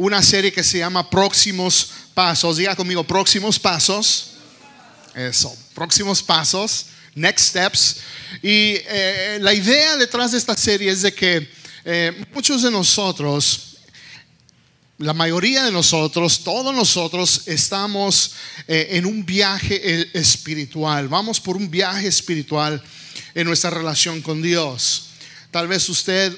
una serie que se llama Próximos Pasos. Diga conmigo, próximos pasos. Eso, próximos pasos, next steps. Y eh, la idea detrás de esta serie es de que eh, muchos de nosotros la mayoría de nosotros, todos nosotros estamos eh, en un viaje espiritual. Vamos por un viaje espiritual en nuestra relación con Dios. Tal vez usted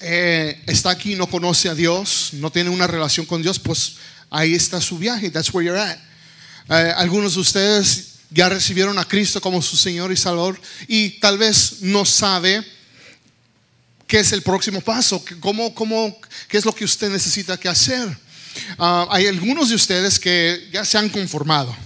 eh, está aquí no conoce a Dios, no tiene una relación con Dios, pues ahí está su viaje. That's where you're at. algunos de ustedes ya recibieron a Cristo como su Señor y Salvador y tal vez no sabe ¿Qué es el próximo paso? ¿Cómo, cómo, ¿Qué es lo que usted necesita que hacer? Ah, hay algunos de ustedes que ya se han conformado.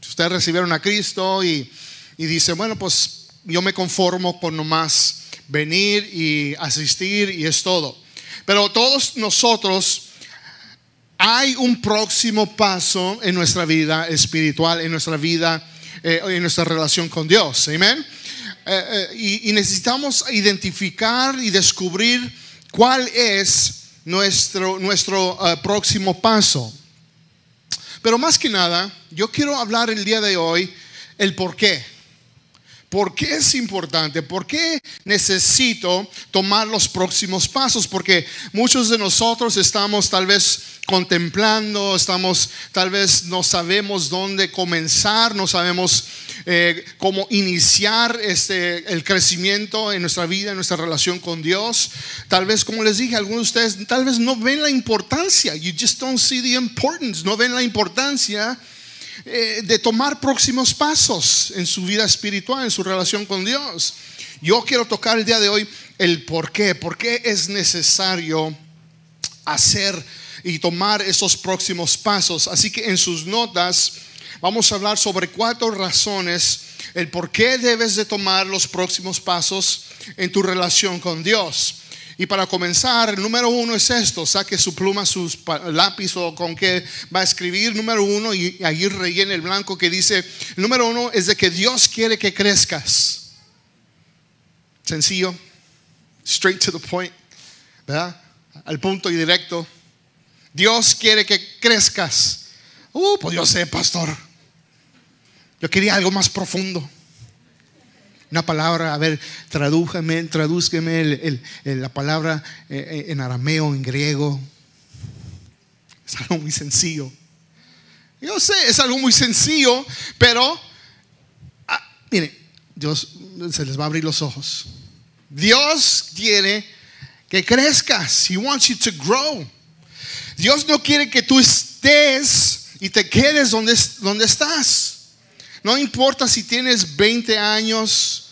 Ustedes recibieron a Cristo y, y dicen, bueno, pues yo me conformo con nomás venir y asistir y es todo. Pero todos nosotros hay un próximo paso en nuestra vida espiritual, en nuestra vida, eh, en nuestra relación con Dios. Amén. Eh, eh, y, necesitamos identificar y descubrir cuál es nuestro, nuestro próximo paso. Pero más que nada, yo quiero hablar el día de hoy el por qué. ¿Por qué es importante? ¿Por qué necesito tomar los próximos pasos? Porque muchos de nosotros estamos tal vez contemplando, estamos tal vez no sabemos dónde comenzar, no sabemos eh, cómo iniciar este, el crecimiento en nuestra vida, en nuestra relación con Dios. Tal vez, como les dije, algunos de ustedes tal vez no ven la importancia. You just don't see the importance. No ven la importancia eh, de tomar próximos pasos en su vida espiritual, en su relación con Dios. Yo quiero tocar el día de hoy el por qué, por qué es necesario hacer y tomar esos próximos pasos. Así que en sus notas vamos a hablar sobre cuatro razones el por qué debes de tomar los próximos pasos en tu relación con Dios. Y para comenzar, el número uno es esto, saque su pluma, su lápiz o con qué va a escribir, número uno, y ahí rellene el blanco que dice, número uno es de que Dios quiere que crezcas. Sencillo, straight to the point, ¿verdad? Al punto y directo. Dios quiere que crezcas. Uh, pues yo sé, pastor. Yo quería algo más profundo. Una palabra, a ver, tradújame, tradúzqueme la palabra eh, eh, en arameo, en griego. Es algo muy sencillo. Yo sé, es algo muy sencillo, pero ah, mire, Dios se les va a abrir los ojos. Dios quiere que crezcas. He wants you to grow. Dios no quiere que tú estés y te quedes donde, donde estás. No importa si tienes 20 años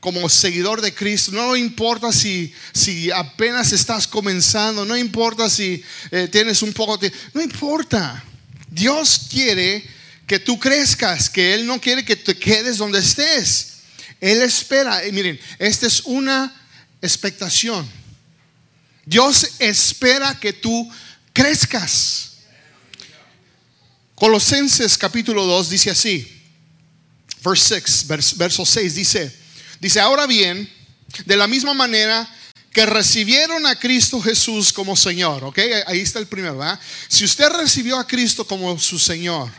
como seguidor de Cristo, no importa si, si apenas estás comenzando, no importa si eh, tienes un poco de... No importa. Dios quiere que tú crezcas, que Él no quiere que te quedes donde estés. Él espera, y miren, esta es una expectación. Dios espera que tú crezcas. Colosenses capítulo 2 dice así, verse 6, verso 6 dice, dice, ahora bien, de la misma manera que recibieron a Cristo Jesús como Señor, ¿ok? Ahí está el primero, ¿verdad? Si usted recibió a Cristo como su Señor,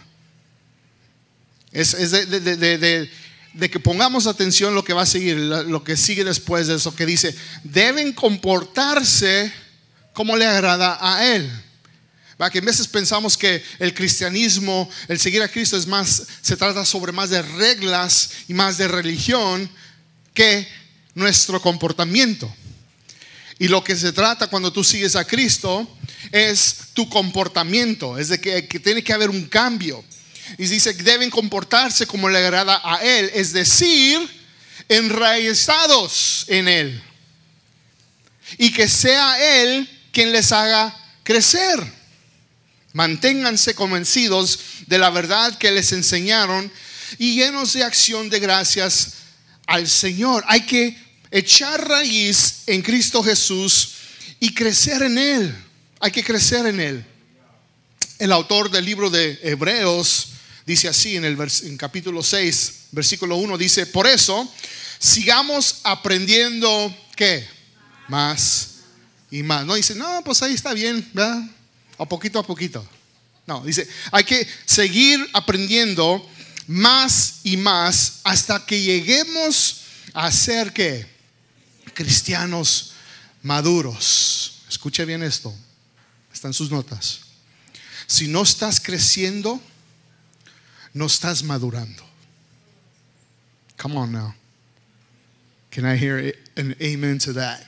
es, de, de, que pongamos atención lo que va a seguir, lo que sigue después de eso, que dice, deben comportarse como le agrada a Él. ¿Va? Que a veces pensamos que el cristianismo, el seguir a Cristo es más, se trata sobre más de reglas y más de religión que nuestro comportamiento. Y lo que se trata cuando tú sigues a Cristo es tu comportamiento, es de que, que tiene que haber un cambio. Y dice deben comportarse como le agrada a Él, es decir, enraizados en Él. Y que sea Él quien les haga crecer. Manténganse convencidos de la verdad que les enseñaron y llenos de acción de gracias al Señor. Hay que echar raíz en Cristo Jesús y crecer en Él. Hay que crecer en Él. El autor del libro de Hebreos dice así en el en capítulo 6, versículo 1, dice, por eso sigamos aprendiendo qué? Más y más. No dice, no, pues ahí está bien, ¿verdad? A poquito a poquito. No, dice, hay que seguir aprendiendo más y más hasta que lleguemos a ser que cristianos maduros. Escuche bien esto. Están sus notas. Si no estás creciendo, no estás madurando. Come on now. Can I hear an amen to that?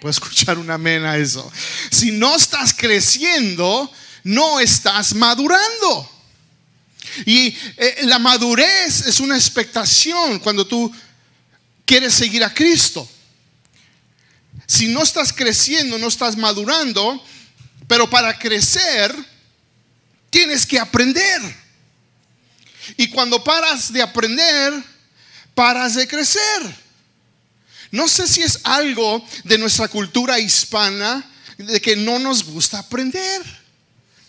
Puedo escuchar un amén a eso. Si no estás creciendo, no estás madurando. Y eh, la madurez es una expectación cuando tú quieres seguir a Cristo. Si no estás creciendo, no estás madurando, pero para crecer tienes que aprender. Y cuando paras de aprender, paras de crecer. No sé si es algo de nuestra cultura hispana de que no nos gusta aprender.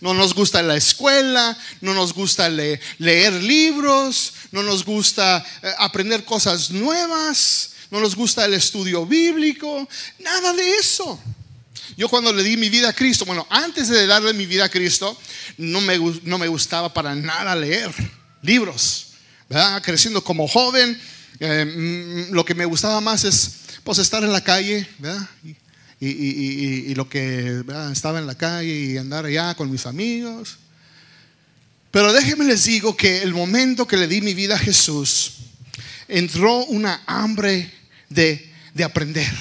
No nos gusta la escuela, no nos gusta leer libros, no nos gusta eh, aprender cosas nuevas, no nos gusta el estudio bíblico, nada de eso. Yo cuando le di mi vida a Cristo, bueno, antes de darle mi vida a Cristo, no me, no me gustaba para nada leer libros. ¿verdad? Creciendo como joven, eh, mm, lo que me gustaba más es pues estar en la calle, ¿verdad? Y, lo que estaba en la calle y andar allá con mis amigos. Pero déjenme les digo que el momento que le di mi vida a Jesús, entró una hambre de, de aprender.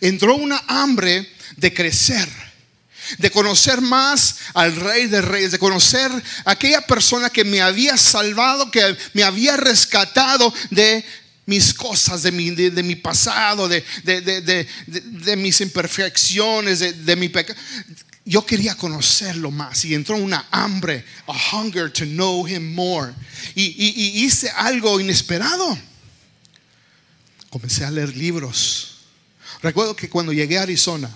Entró una hambre de crecer de conocer más al Rey de Reyes, de conocer aquella persona que me había salvado, que me había rescatado de mis cosas, de mi, de, mi pasado, de, de, mis imperfecciones, de, mi pecado. Yo quería conocerlo más y entró una hambre, a hunger to know him more. Y, y hice algo inesperado. Comencé a leer libros. Recuerdo que cuando llegué a Arizona,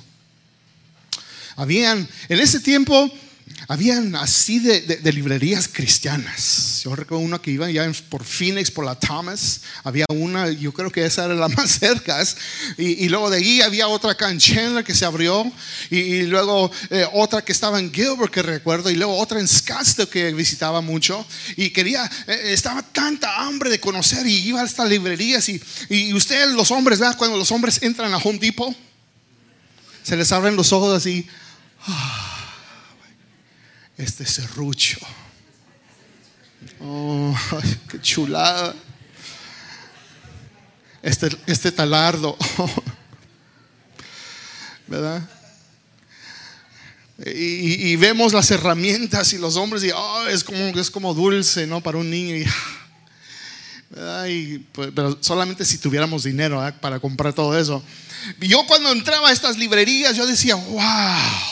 habían, en ese tiempo, habían así de, librerías cristianas. Yo recuerdo una que iba ya por Phoenix, por la Thomas. Había una, yo creo que esa era la más cerca. Y, luego de ahí había otra acá en Chandler que se abrió. Y, luego eh, otra que estaba en Gilbert, que recuerdo. Y luego otra en Scottsdale que visitaba mucho. Y quería, eh, estaba tanta hambre de conocer. Y iba a estas librerías. Y, y ustedes, los hombres, ¿verdad? Cuando los hombres entran a Home Depot, se les abren los ojos así. Este serrucho. Oh, qué chulada. Este, este talardo. ¿Verdad? Y, vemos las herramientas y los hombres y oh, es, como, es como dulce, ¿no? Para un niño. Y, pues, pero solamente si tuviéramos dinero para comprar todo eso. Yo cuando entraba a estas librerías, yo decía, wow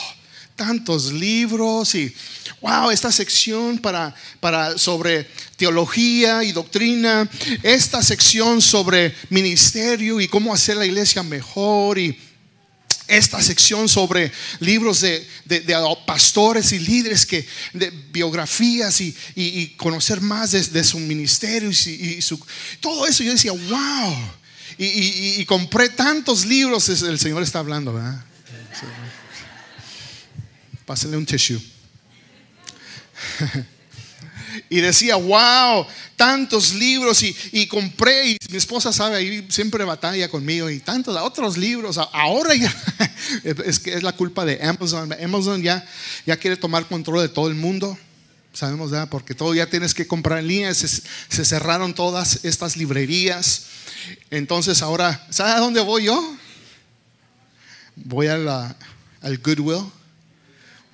tantos libros y wow, esta sección para, para sobre teología y doctrina, esta sección sobre ministerio y cómo hacer la iglesia mejor y esta sección sobre libros de, pastores y líderes que de biografías y, conocer más de, su ministerio y, su, todo eso. Yo decía wow. Y, compré tantos libros el Señor está hablando ¿verdad? Pásenle un tissue. y decía, wow, tantos libros y, compré y mi esposa sabe, ahí siempre batalla conmigo y tantos otros libros. Ahora ya es que es la culpa de Amazon. Amazon ya, quiere tomar control de todo el mundo. Sabemos, ya Porque todo ya tienes que comprar en línea. Se, cerraron todas estas librerías. Entonces ahora, ¿sabe a dónde voy yo? Voy al Goodwill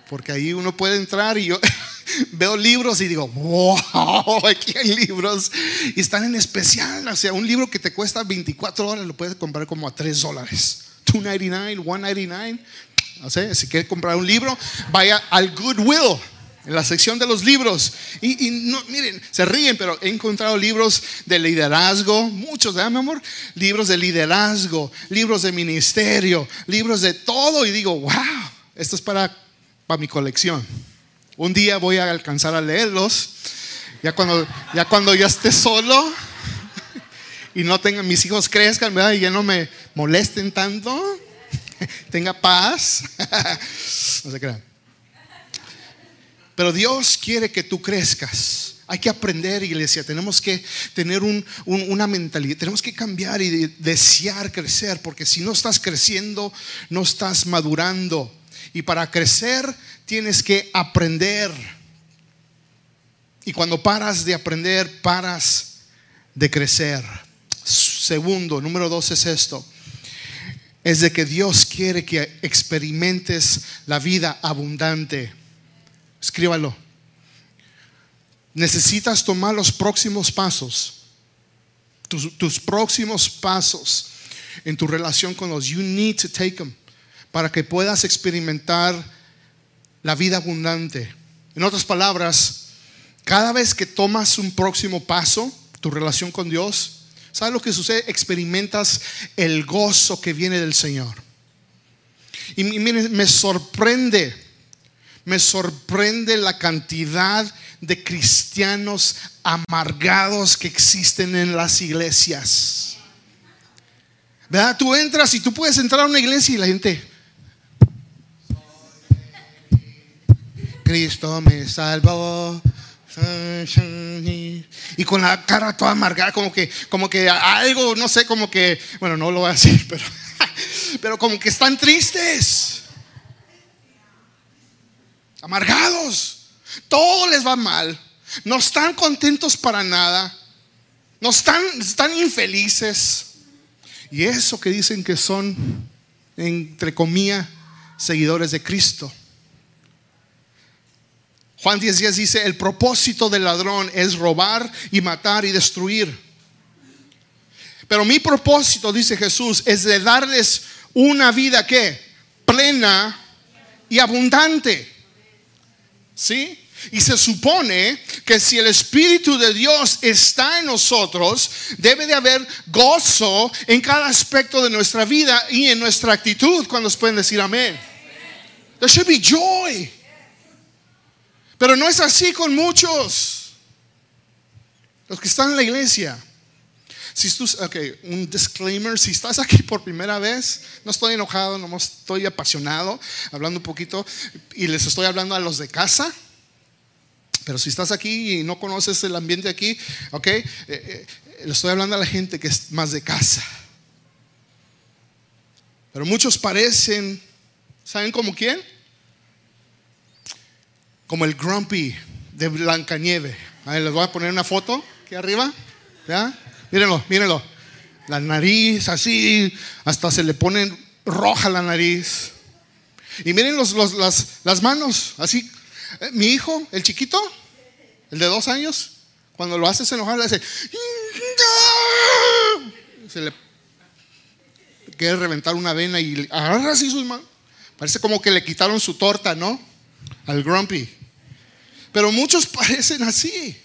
porque ahí uno puede entrar y yo veo libros y digo, wow, aquí hay libros y están en especial. O sea, un libro que te cuesta 24 dólares lo puedes comprar como a 3 dólares. 2.99, 1.99. O sea, si quieres comprar un libro, vaya al Goodwill en la sección de los libros. Y, no, miren, se ríen, pero he encontrado libros de liderazgo, muchos, ¿verdad, mi amor? Libros de liderazgo, libros de ministerio, libros de todo. Y digo, wow, esto es para para mi colección. Un día voy a alcanzar a leerlos. Ya cuando ya, cuando ya esté solo y no tengan mis hijos crezcan. Y ya no me molesten tanto. tenga paz. no se crean. Pero Dios quiere que tú crezcas. Hay que aprender, iglesia. Tenemos que tener una mentalidad. Tenemos que cambiar y desear crecer. Porque si no estás creciendo, no estás madurando. Y para crecer tienes que aprender. Y cuando paras de aprender, paras de crecer. Segundo, número dos es esto. Es de que Dios quiere que experimentes la vida abundante. Escríbalo. Necesitas tomar los próximos pasos. Tus, tus, próximos pasos en tu relación con Dios. You need to take them para que puedas experimentar la vida abundante. En otras palabras, cada vez que tomas un próximo paso, tu relación con Dios, ¿sabes lo que sucede? Experimentas el gozo que viene del Señor. Y miren, me sorprende, me sorprende la cantidad de cristianos amargados que existen en las iglesias. ¿Verdad? Tú entras y tú puedes entrar a una iglesia y la gente, Cristo me salvó. Y con la cara toda amargada, como que, como que algo, no sé, como que, bueno, no lo voy a decir, pero, pero como que están tristes, amargados, todo les va mal, no están contentos para nada, no están, están infelices. Y eso que dicen que son, entre comillas, seguidores de Cristo. Juan 10, 10 dice, el propósito del ladrón es robar y matar y destruir. Pero mi propósito, dice Jesús, es de darles una vida que plena y abundante. ¿Sí? Y se supone que si el Espíritu de Dios está en nosotros, debe de haber gozo en cada aspecto de nuestra vida y en nuestra actitud. Cuando pueden decir amén? There should be joy. Pero no es así con muchos. Los que están en la iglesia. Si ok, un disclaimer, si estás aquí por primera vez, no estoy enojado, no estoy apasionado, hablando un poquito, y les estoy hablando a los de casa. Pero si estás aquí y no conoces el ambiente aquí, ok, eh, eh, le estoy hablando a la gente que es más de casa. Pero muchos parecen, ¿saben como quién? Como el grumpy de Blancanieve. Ahí les voy a poner una foto aquí arriba. ¿Ya? Mírenlo, mírenlo. La nariz así, hasta se le pone roja la nariz. Y miren los, las, las, manos, así. Eh, mi hijo, el chiquito, el de dos años, cuando lo haces enojar, le hace. Se le quiere reventar una vena y agarra así sus manos. Parece como que le quitaron su torta, ¿no? Al grumpy. Pero muchos parecen así.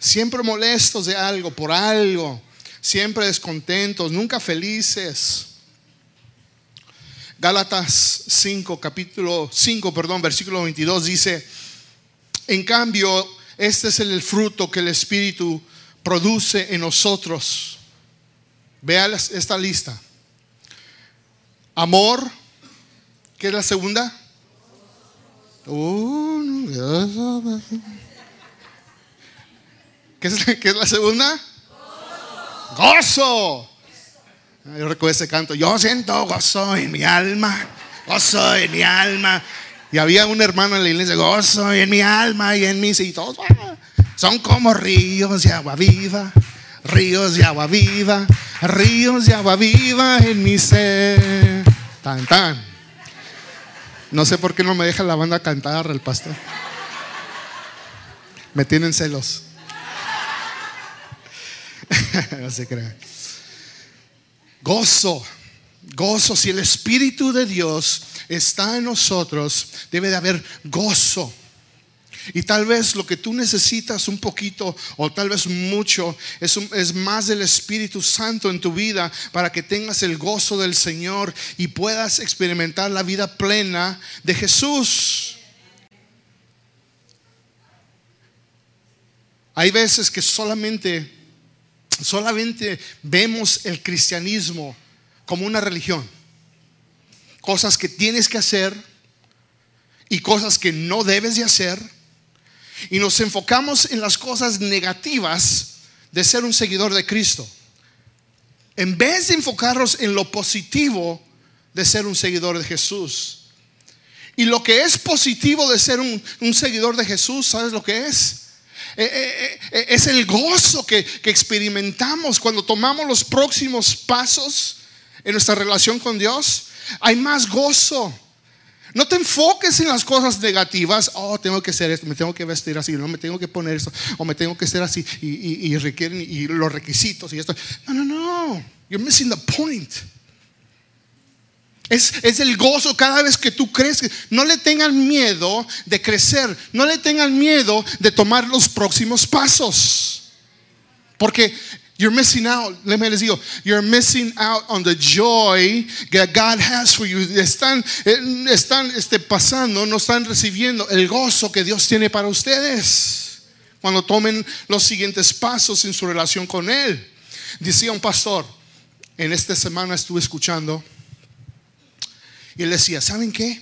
Siempre molestos de algo, por algo. Siempre descontentos, nunca felices. Gálatas 5, capítulo 5, perdón, versículo 22 dice, en cambio, este es el fruto que el Espíritu produce en nosotros. Vea esta lista. Amor, ¿qué es la segunda? ¿Qué es, la segunda? Gozo. Yo recuerdo ese canto. Yo siento gozo en mi alma. Gozo en mi alma. Y había un hermano en la iglesia. Gozo en mi alma y en mí. Y todos son como ríos de agua viva. Ríos de agua viva. Ríos de agua viva en mi ser. Tan, tan. No sé por qué no me deja la banda cantar el pastor. Me tienen celos. no se crea. Gozo, gozo. Si el Espíritu de Dios está en nosotros, debe de haber gozo. Y tal vez lo que tú necesitas un poquito o tal vez mucho es, es, más del Espíritu Santo en tu vida para que tengas el gozo del Señor y puedas experimentar la vida plena de Jesús. Hay veces que solamente, solamente vemos el cristianismo como una religión. Cosas que tienes que hacer y cosas que no debes de hacer. Y nos enfocamos en las cosas negativas de ser un seguidor de Cristo. En vez de enfocarnos en lo positivo de ser un seguidor de Jesús. Y lo que es positivo de ser un, seguidor de Jesús, ¿sabes lo que es? Eh, eh, eh, es el gozo que, que experimentamos cuando tomamos los próximos pasos en nuestra relación con Dios. Hay más gozo. No te enfoques en las cosas negativas. Oh, tengo que hacer esto, me tengo que vestir así, no me tengo que poner esto, o me tengo que hacer así, y, requieren y los requisitos y esto. No, no, no. You're missing the point. Es, es, el gozo cada vez que tú crees. No le tengan miedo de crecer. No le tengan miedo de tomar los próximos pasos. Porque You're missing out. Let me les digo, you're missing out on the joy that God has for you. Están, eh, están este, pasando, no están recibiendo el gozo que Dios tiene para ustedes cuando tomen los siguientes pasos en su relación con Él. Decía un pastor, en esta semana estuve escuchando y él decía, ¿saben qué?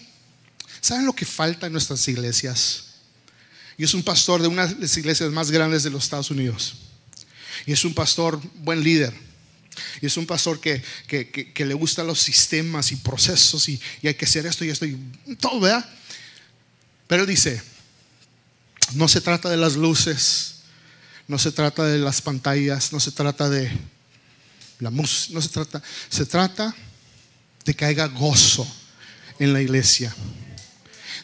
¿Saben lo que falta en nuestras iglesias? Y es un pastor de una de las iglesias más grandes de los Estados Unidos. Y es un pastor buen líder. Y es un pastor que, le gustan los sistemas y procesos y, hay que hacer esto y esto y todo, ¿verdad? Pero él dice, no se trata de las luces, no se trata de las pantallas, no se trata de la música, no se trata, se trata de que haya gozo en la iglesia,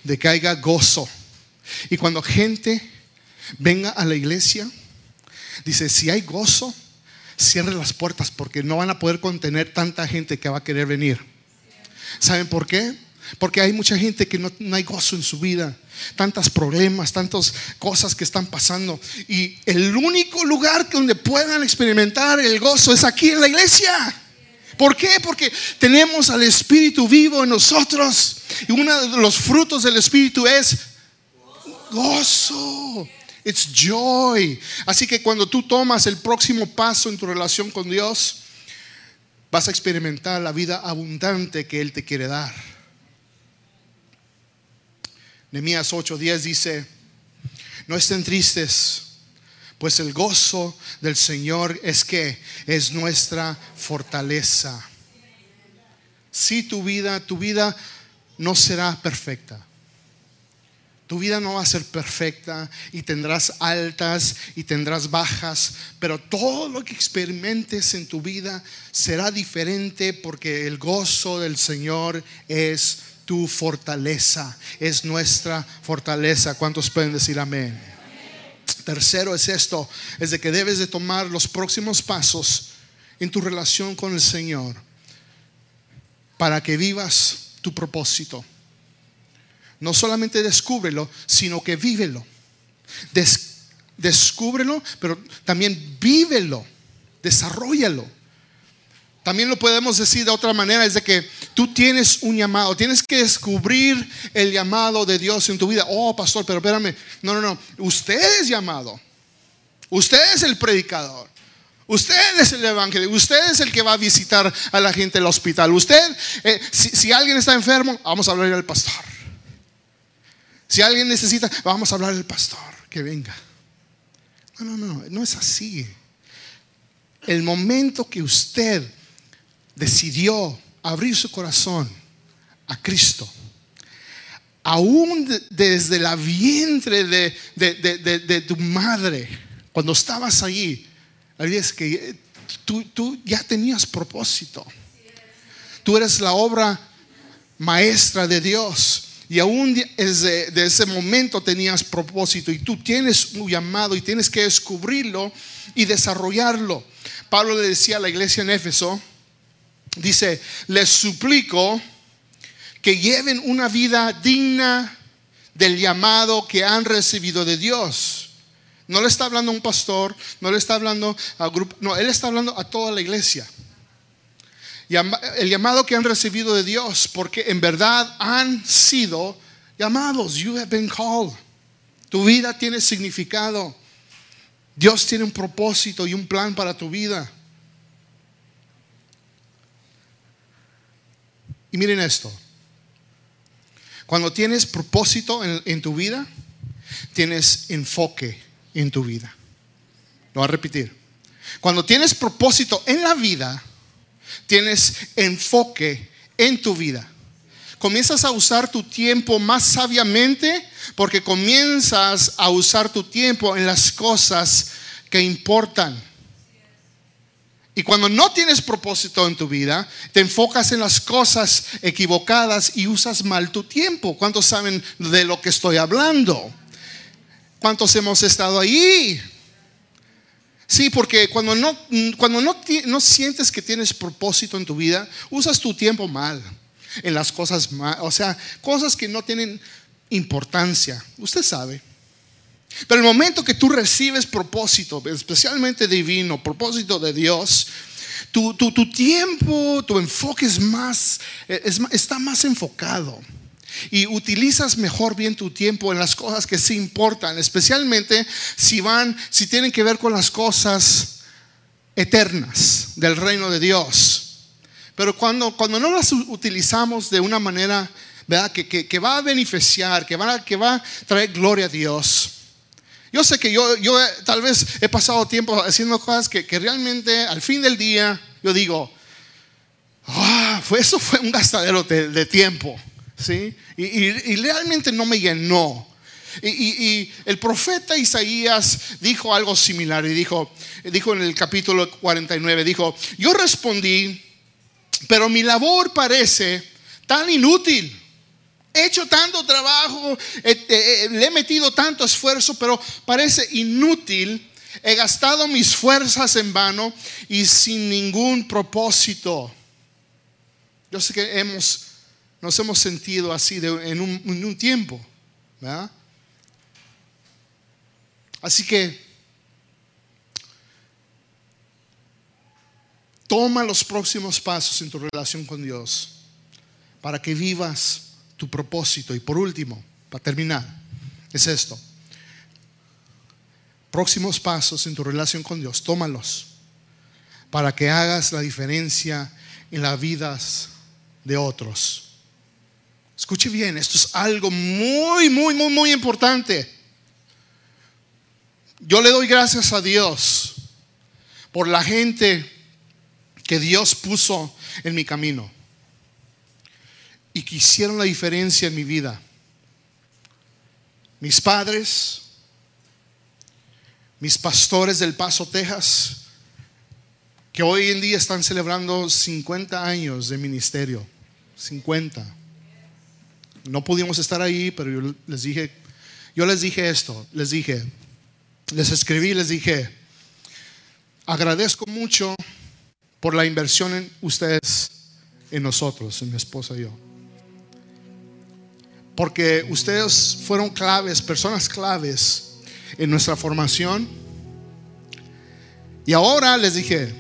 de que haya gozo. Y cuando gente venga a la iglesia, Dice, si hay gozo, cierre las puertas porque no van a poder contener tanta gente que va a querer venir. ¿Saben por qué? Porque hay mucha gente que no, hay gozo en su vida, tantos problemas, tantas cosas que están pasando. Y el único lugar donde puedan experimentar el gozo es aquí en la iglesia. ¿Por qué? Porque tenemos al Espíritu vivo en nosotros. Y uno de los frutos del Espíritu es gozo. It's joy. Así que cuando tú tomas el próximo paso en tu relación con Dios, vas a experimentar la vida abundante que Él te quiere dar. Nehemías 8:10 dice, no estén tristes, pues el gozo del Señor es que es nuestra fortaleza. Si tu vida, tu vida no será perfecta tu vida no va a ser perfecta y tendrás altas y tendrás bajas, pero todo lo que experimentes en tu vida será diferente porque el gozo del Señor es tu fortaleza, es nuestra fortaleza. ¿Cuántos pueden decir amén? Tercero es esto, es de que debes de tomar los próximos pasos en tu relación con el Señor para que vivas tu propósito. No solamente descúbrelo, sino que vívelo. descúbrelo, pero también vívelo, desarrollalo. También lo podemos decir de otra manera, es de que tú tienes un llamado, tienes que descubrir el llamado de Dios en tu vida. Oh, pastor, pero espérame, no, no, no, usted es llamado, usted es el predicador. Usted es el evangelio, usted es el que va a visitar a la gente en el hospital. Usted, eh, si, si, alguien está enfermo, vamos a hablarle al pastor. Si alguien necesita, vamos a hablar al pastor, que venga. No, no, no, no es así. El momento que usted decidió abrir su corazón a Cristo, aún desde la vientre de, de, tu madre, cuando estabas allí, es que tú, tú ya tenías propósito. Tú eres la obra maestra de Dios. Y aún desde ese momento tenías propósito y tú tienes un llamado y tienes que descubrirlo y desarrollarlo. Pablo le decía a la iglesia en Éfeso, dice, les suplico que lleven una vida digna del llamado que han recibido de Dios. No le está hablando a un pastor, no le está hablando a grupo, no, él está hablando a toda la iglesia el llamado que han recibido de Dios, porque en verdad han sido llamados. You have been called. Tu vida tiene significado. Dios tiene un propósito y un plan para tu vida. Y miren esto. Cuando tienes propósito en, tu vida, tienes enfoque en tu vida. Lo voy a repetir. Cuando tienes propósito en la vida, tienes enfoque en tu vida. Comienzas a usar tu tiempo más sabiamente porque comienzas a usar tu tiempo en las cosas que importan. Y cuando no tienes propósito en tu vida, te enfocas en las cosas equivocadas y usas mal tu tiempo. ¿Cuántos saben de lo que estoy hablando? ¿Cuántos hemos estado ahí? Sí, porque cuando no, cuando no, no sientes que tienes propósito en tu vida, usas tu tiempo mal, en las cosas mal, o sea, cosas que no tienen importancia. Usted sabe. Pero el momento que tú recibes propósito, especialmente divino, propósito de Dios, tu, tiempo, tu enfoque es más, está más enfocado. Y utilizas mejor bien tu tiempo en las cosas que sí importan, especialmente si van, si tienen que ver con las cosas eternas del reino de Dios. Pero cuando, cuando no las utilizamos de una manera ¿verdad? Que, va a beneficiar, que va, que va a traer gloria a Dios, yo sé que yo, yo tal vez he pasado tiempo haciendo cosas que, realmente al fin del día yo digo, ah, fue, eso fue un gastadero de, tiempo, ¿sí? Y, realmente no me llenó. Y, y, el profeta Isaías dijo algo similar y dijo, dijo en el capítulo 49, dijo, yo respondí, pero mi labor parece tan inútil He hecho tanto trabajo, le he metido tanto esfuerzo, pero parece inútil. He gastado mis fuerzas en vano y sin ningún propósito. Yo sé que hemos, nos hemos sentido así en, un, en, un, tiempo. Así que toma los próximos pasos en tu relación con Dios para que vivas tu propósito. Y por último, para terminar, es esto. Próximos pasos en tu relación con Dios, tómalos para que hagas la diferencia en las vidas de otros. Escuche bien, esto es algo muy, muy, muy, muy importante. Yo le doy gracias a Dios por la gente que Dios puso en mi camino y que hicieron la diferencia en mi vida. Mis padres, mis pastores del Paso, Texas, que hoy en día están celebrando 50 años de ministerio. 50. No pudimos estar ahí, pero yo les dije, yo les dije esto, les dije, les escribí, les dije, agradezco mucho por la inversión en ustedes, en nosotros, en mi esposa y yo porque ustedes fueron claves, personas claves en nuestra formación. Y ahora les dije,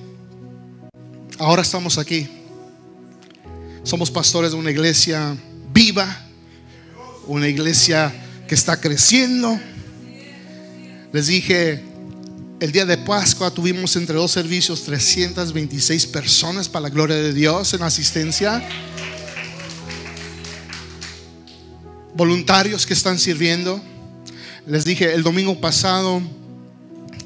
ahora estamos aquí. Somos pastores de una iglesia viva, una iglesia que está creciendo. Les dije, el día de Pascua tuvimos entre dos servicios 326 personas para la gloria de Dios en asistencia. voluntarios que están sirviendo. Les dije, el domingo pasado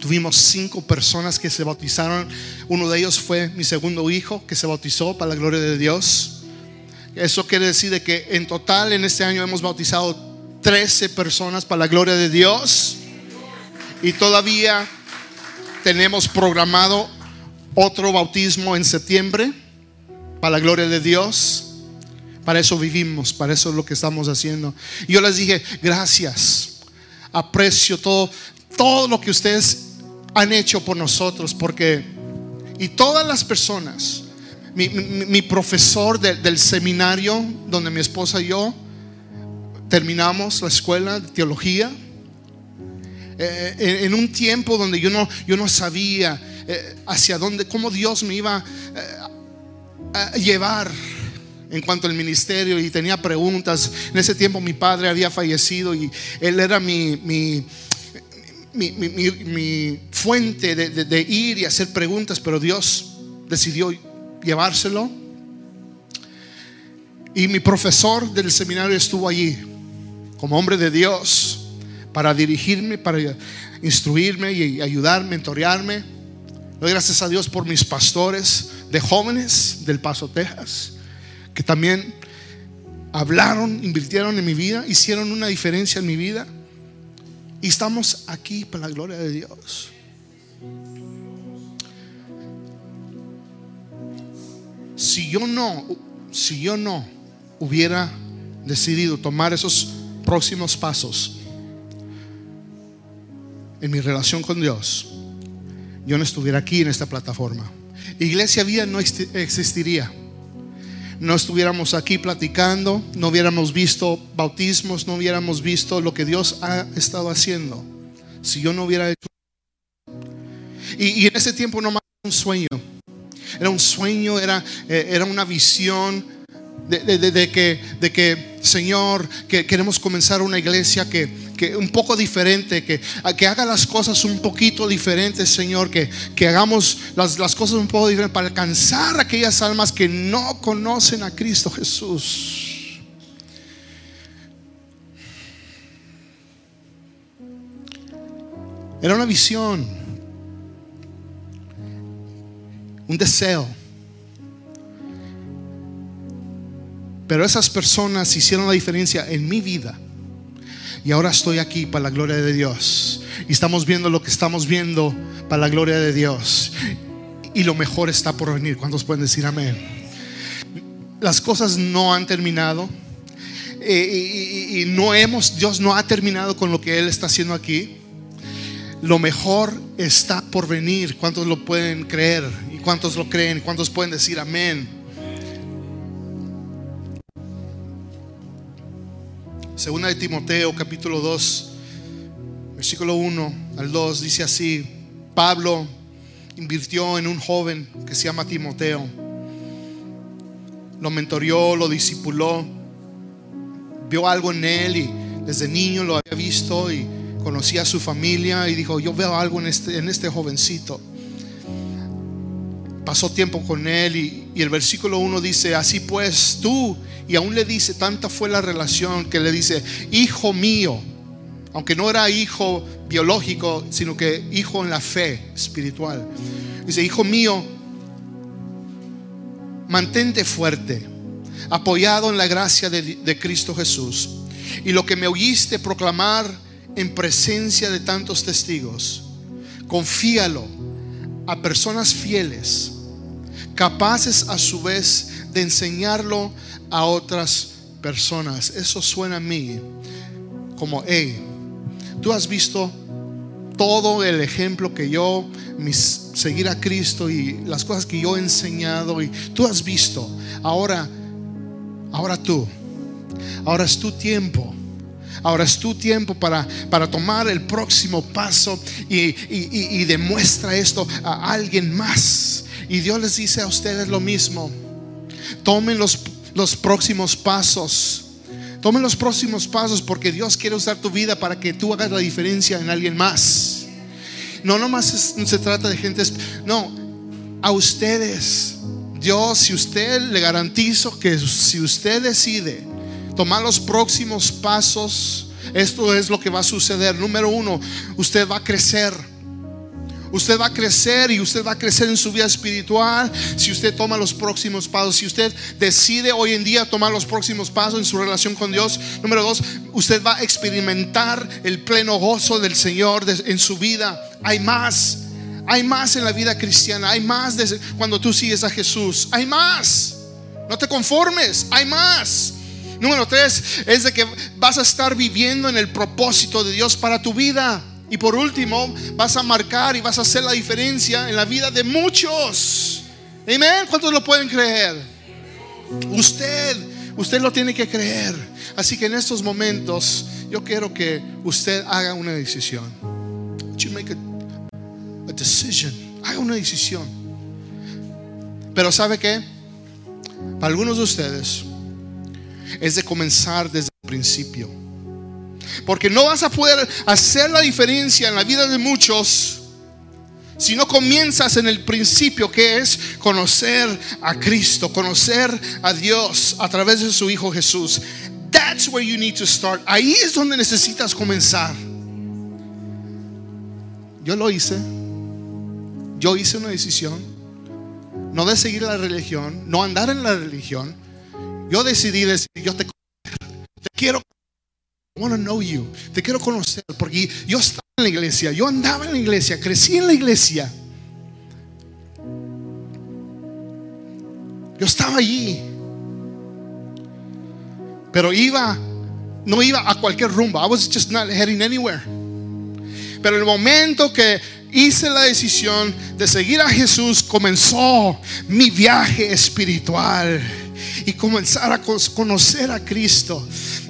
tuvimos cinco personas que se bautizaron. Uno de ellos fue mi segundo hijo que se bautizó para la gloria de Dios. Eso quiere decir de que en total en este año hemos bautizado 13 personas para la gloria de Dios. Y todavía tenemos programado otro bautismo en septiembre para la gloria de Dios. Para eso vivimos, para eso es lo que estamos haciendo. Y yo les dije, gracias, aprecio todo, todo lo que ustedes han hecho por nosotros, porque, y todas las personas, mi, profesor del seminario donde mi esposa y yo terminamos la escuela de teología, eh, en, un tiempo donde yo no, yo no sabía eh, hacia dónde, cómo Dios me iba eh, a llevar en cuanto al ministerio y tenía preguntas. En ese tiempo mi padre había fallecido y él era mi, mi, mi, fuente de, de, ir y hacer preguntas, pero Dios decidió llevárselo. Y mi profesor del seminario estuvo allí como hombre de Dios para dirigirme, para instruirme y ayudarme, mentorearme. Doy gracias a Dios por mis pastores de jóvenes del Paso, Texas, que también hablaron, invirtieron en mi vida, hicieron una diferencia en mi vida. Y estamos aquí para la gloria de Dios. Si yo no, si yo no hubiera decidido tomar esos próximos pasos en mi relación con Dios, yo no estuviera aquí en esta plataforma. Iglesia Vida no existiría. No estuviéramos aquí platicando, no hubiéramos visto bautismos, no hubiéramos visto lo que Dios ha estado haciendo. Si yo no hubiera hecho... Y, en ese tiempo no más un sueño. Era un sueño, era, eh, era una visión de, que, de que, Señor, que queremos comenzar una iglesia que, que un poco diferente, que, que haga las cosas un poquito diferentes, Señor, que, que hagamos las, las cosas un poco diferentes para alcanzar aquellas almas que no conocen a Cristo Jesús. Era una visión, un deseo. Pero esas personas hicieron la diferencia en mi vida. Y ahora estoy aquí para la gloria de Dios. Y estamos viendo lo que estamos viendo para la gloria de Dios. Y lo mejor está por venir. ¿Cuántos pueden decir amén? Las cosas no han terminado. Eh, y, y no hemos, Dios no ha terminado con lo que Él está haciendo aquí. Lo mejor está por venir. ¿Cuántos lo pueden creer? ¿Y cuántos lo creen? ¿Cuántos pueden decir amén? Segunda de Timoteo, capítulo 2, versículo 1 al 2, dice así, Pablo invirtió en un joven que se llama Timoteo. Lo mentorió, lo discipuló, vio algo en él y desde niño lo había visto y conocía a su familia y dijo, yo veo algo en este, en este jovencito. Pasó tiempo con él y, el versículo 1 dice, así pues tú y aún le dice, tanta fue la relación que le dice, hijo mío, aunque no era hijo biológico, sino que hijo en la fe espiritual. Dice, hijo mío, mantente fuerte, apoyado en la gracia de, de Cristo Jesús. Y lo que me oíste proclamar en presencia de tantos testigos, confíalo a personas fieles, capaces a su vez de enseñarlo a otras personas. Eso suena a mí como, hey, tú has visto todo el ejemplo que yo, mis, seguir a Cristo y las cosas que yo he enseñado y tú has visto. Ahora, ahora tú, ahora es tu tiempo. Ahora es tu tiempo para, para tomar el próximo paso y, y demuestra esto a alguien más. Y Dios les dice a ustedes lo mismo. Tomen los los próximos pasos. Tomen los próximos pasos porque Dios quiere usar tu vida para que tú hagas la diferencia en alguien más. No nomás se trata de gente, no, a ustedes. Dios, si usted le garantizo que si usted decide tomar los próximos pasos, esto es lo que va a suceder. Número uno, usted va a crecer Usted va a crecer y usted va a crecer en su vida espiritual si usted toma los próximos pasos. Si usted decide hoy en día tomar los próximos pasos en su relación con Dios. Número dos, usted va a experimentar el pleno gozo del Señor en su vida. Hay más. Hay más en la vida cristiana. Hay más cuando tú sigues a Jesús. Hay más. No te conformes. Hay más. Número tres es de que vas a estar viviendo en el propósito de Dios para tu vida. Y por último, vas a marcar y vas a hacer la diferencia en la vida de muchos. Amén. ¿Cuántos lo pueden creer? Usted, usted lo tiene que creer. Así que en estos momentos, yo quiero que usted haga una decisión. You make a. Haga una decisión. Pero ¿sabe qué? Para algunos de ustedes es de comenzar desde el principio. Porque no vas a poder hacer la diferencia en la vida de muchos Si no comienzas en el principio, que es conocer a Cristo, conocer a Dios a través de su Hijo Jesús. That's where you need to start. Ahí es donde necesitas comenzar. Yo lo hice. Yo hice una decisión. No de seguir la religión, no andar en la religión. Yo decidí decir, yo te, te quiero I want to know you. Te quiero conocer porque yo estaba en la iglesia, yo andaba en la iglesia, crecí en la iglesia. Yo estaba allí. Pero iba, no iba a cualquier rumbo. I was just not heading anywhere. Pero el momento que hice la decisión de seguir a Jesús, comenzó mi viaje espiritual y comenzar a conocer a Cristo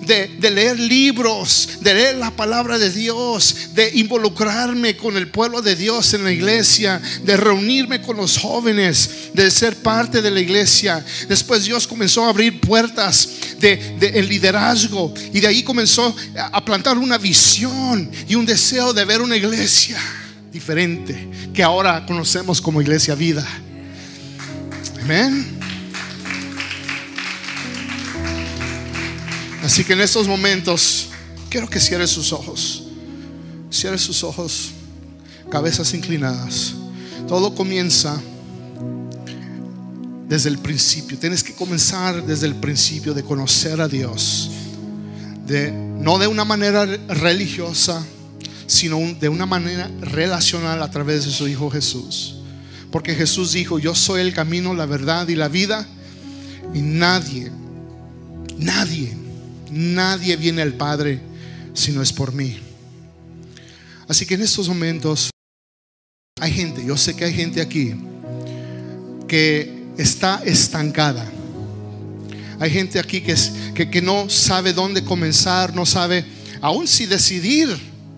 de, leer libros, de leer la palabra de Dios, de involucrarme con el pueblo de Dios en la iglesia, de reunirme con los jóvenes, de ser parte de la iglesia. Después Dios comenzó a abrir puertas de, el liderazgo y de ahí comenzó a plantar una visión y un deseo de ver una iglesia diferente que ahora conocemos como iglesia vida. Amén. Así que en estos momentos quiero que cierre sus ojos. Cierre sus ojos, cabezas inclinadas. Todo comienza desde el principio. Tienes que comenzar desde el principio de conocer a Dios. De, no de una manera religiosa, sino de una manera relacional a través de su Hijo Jesús. Porque Jesús dijo, yo soy el camino, la verdad y la vida. Y nadie, nadie Nadie viene al Padre si no es por mí. Así que en estos momentos hay gente, yo sé que hay gente aquí que está estancada. Hay gente aquí que, que, no sabe dónde comenzar, no sabe aún si decidir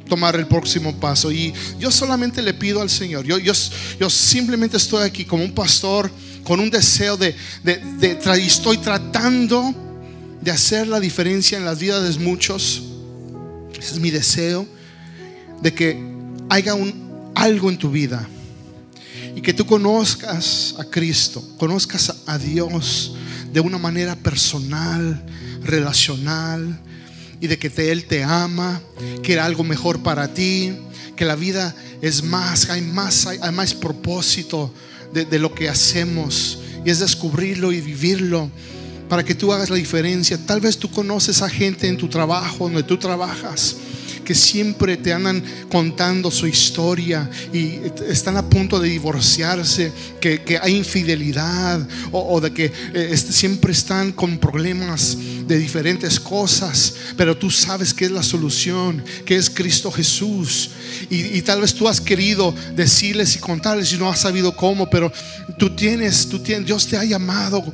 tomar el próximo paso. Y yo solamente le pido al Señor, yo, yo, yo simplemente estoy aquí como un pastor con un deseo de, de, de, estoy tratando de hacer la diferencia en las vidas de muchos. Ese es mi deseo, de que haya un, algo en tu vida y que tú conozcas a Cristo, conozcas a Dios de una manera personal, relacional, y de que Él te ama, que era algo mejor para ti, que la vida es más, hay más, hay, más propósito de lo que hacemos y es descubrirlo y vivirlo para que tú hagas la diferencia. Tal vez tú conoces a gente en tu trabajo, donde tú trabajas, que siempre te andan contando su historia y están a punto de divorciarse, que, hay infidelidad o, de que eh, siempre están con problemas de diferentes cosas, pero tú sabes que es la solución, que es Cristo Jesús. Y, y, tal vez tú has querido decirles y contarles y no has sabido cómo, pero tú tienes, tú tienes, Dios te ha llamado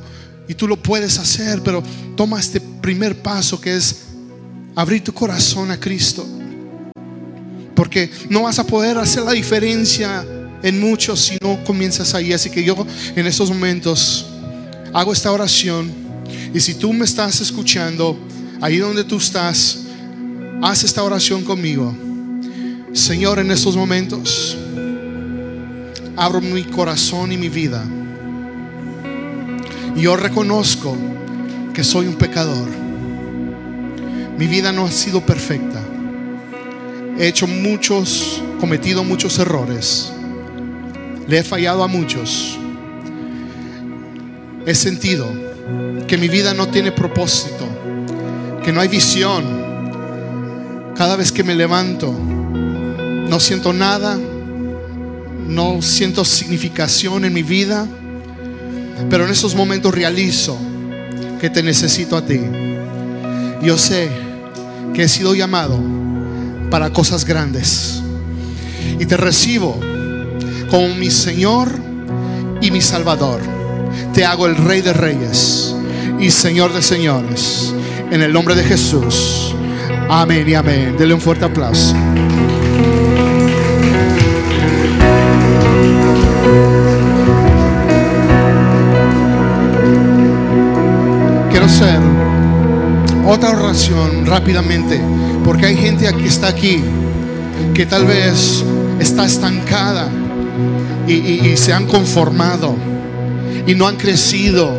y tú lo puedes hacer, pero toma este primer paso que es abrir tu corazón a Cristo. Porque no vas a poder hacer la diferencia en muchos si no comienzas ahí. Así que yo en estos momentos hago esta oración. Y si tú me estás escuchando, ahí donde tú estás, haz esta oración conmigo. Señor, en estos momentos, abro mi corazón y mi vida yo reconozco que soy un pecador. Mi vida no ha sido perfecta. He hecho muchos, cometido muchos errores. Le he fallado a muchos. He sentido que mi vida no tiene propósito, que no hay visión. Cada vez que me levanto, no siento nada, no siento significación en mi vida pero en esos momentos realizo que te necesito a ti. Yo sé que he sido llamado para cosas grandes. Y te recibo como mi Señor y mi Salvador. Te hago el Rey de Reyes y Señor de Señores. En el nombre de Jesús. Amén y amén. Dele un fuerte aplauso. Hacer otra oración rápidamente, porque hay gente que está aquí que tal vez está estancada y, se han conformado y no han crecido.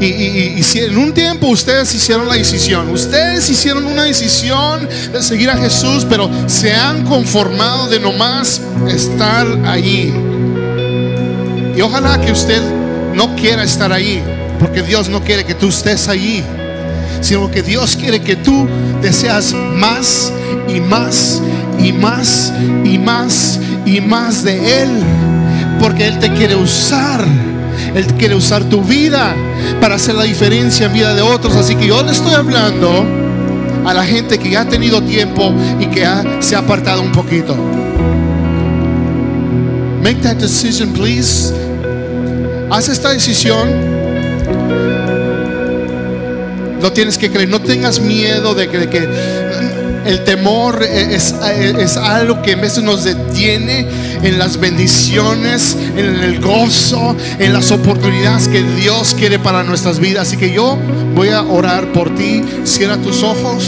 Y, si en un tiempo ustedes hicieron la decisión, ustedes hicieron una decisión de seguir a Jesús, pero se han conformado de nomás estar allí. Y ojalá que usted no quiera estar allí, porque Dios no quiere que tú estés allí, sino que Dios quiere que tú deseas más y más y más y más y más de Él, porque Él te quiere usar. Él quiere usar tu vida para hacer la diferencia en vida de otros. Así que yo le estoy hablando a la gente que ya ha tenido tiempo y que se ha apartado un poquito. Make that decision, please. Haz esta decisión. Lo tienes que creer. No tengas miedo de que, el temor es, es algo que a veces nos detiene en las bendiciones, en el gozo, en las oportunidades que Dios quiere para nuestras vidas. Así que yo voy a orar por ti. Cierra tus ojos.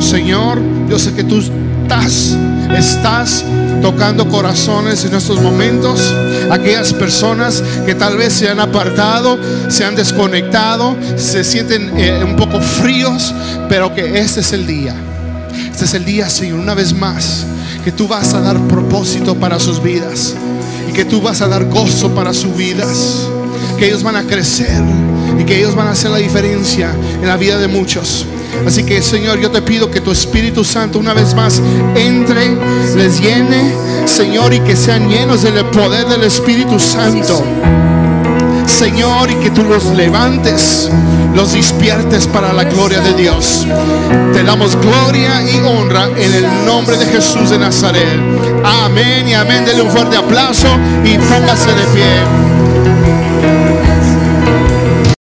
Señor, yo sé que tú estás, estás tocando corazones en estos momentos. Aquellas personas que tal vez se han apartado, se han desconectado, se sienten eh, un poco fríos, pero que este es el día. Este es el día, Señor, una vez más, que tú vas a dar propósito para sus vidas y que tú vas a dar gozo para sus vidas, que ellos van a crecer y que ellos van a hacer la diferencia en la vida de muchos. Así que Señor, yo te pido que tu Espíritu Santo una vez más entre, les llene, Señor, y que sean llenos del poder del Espíritu Santo. Señor, y que tú los levantes, los despiertes para la gloria de Dios. Te damos gloria y honra en el nombre de Jesús de Nazaret. Amén y amén. Dele un fuerte aplauso y póngase de pie.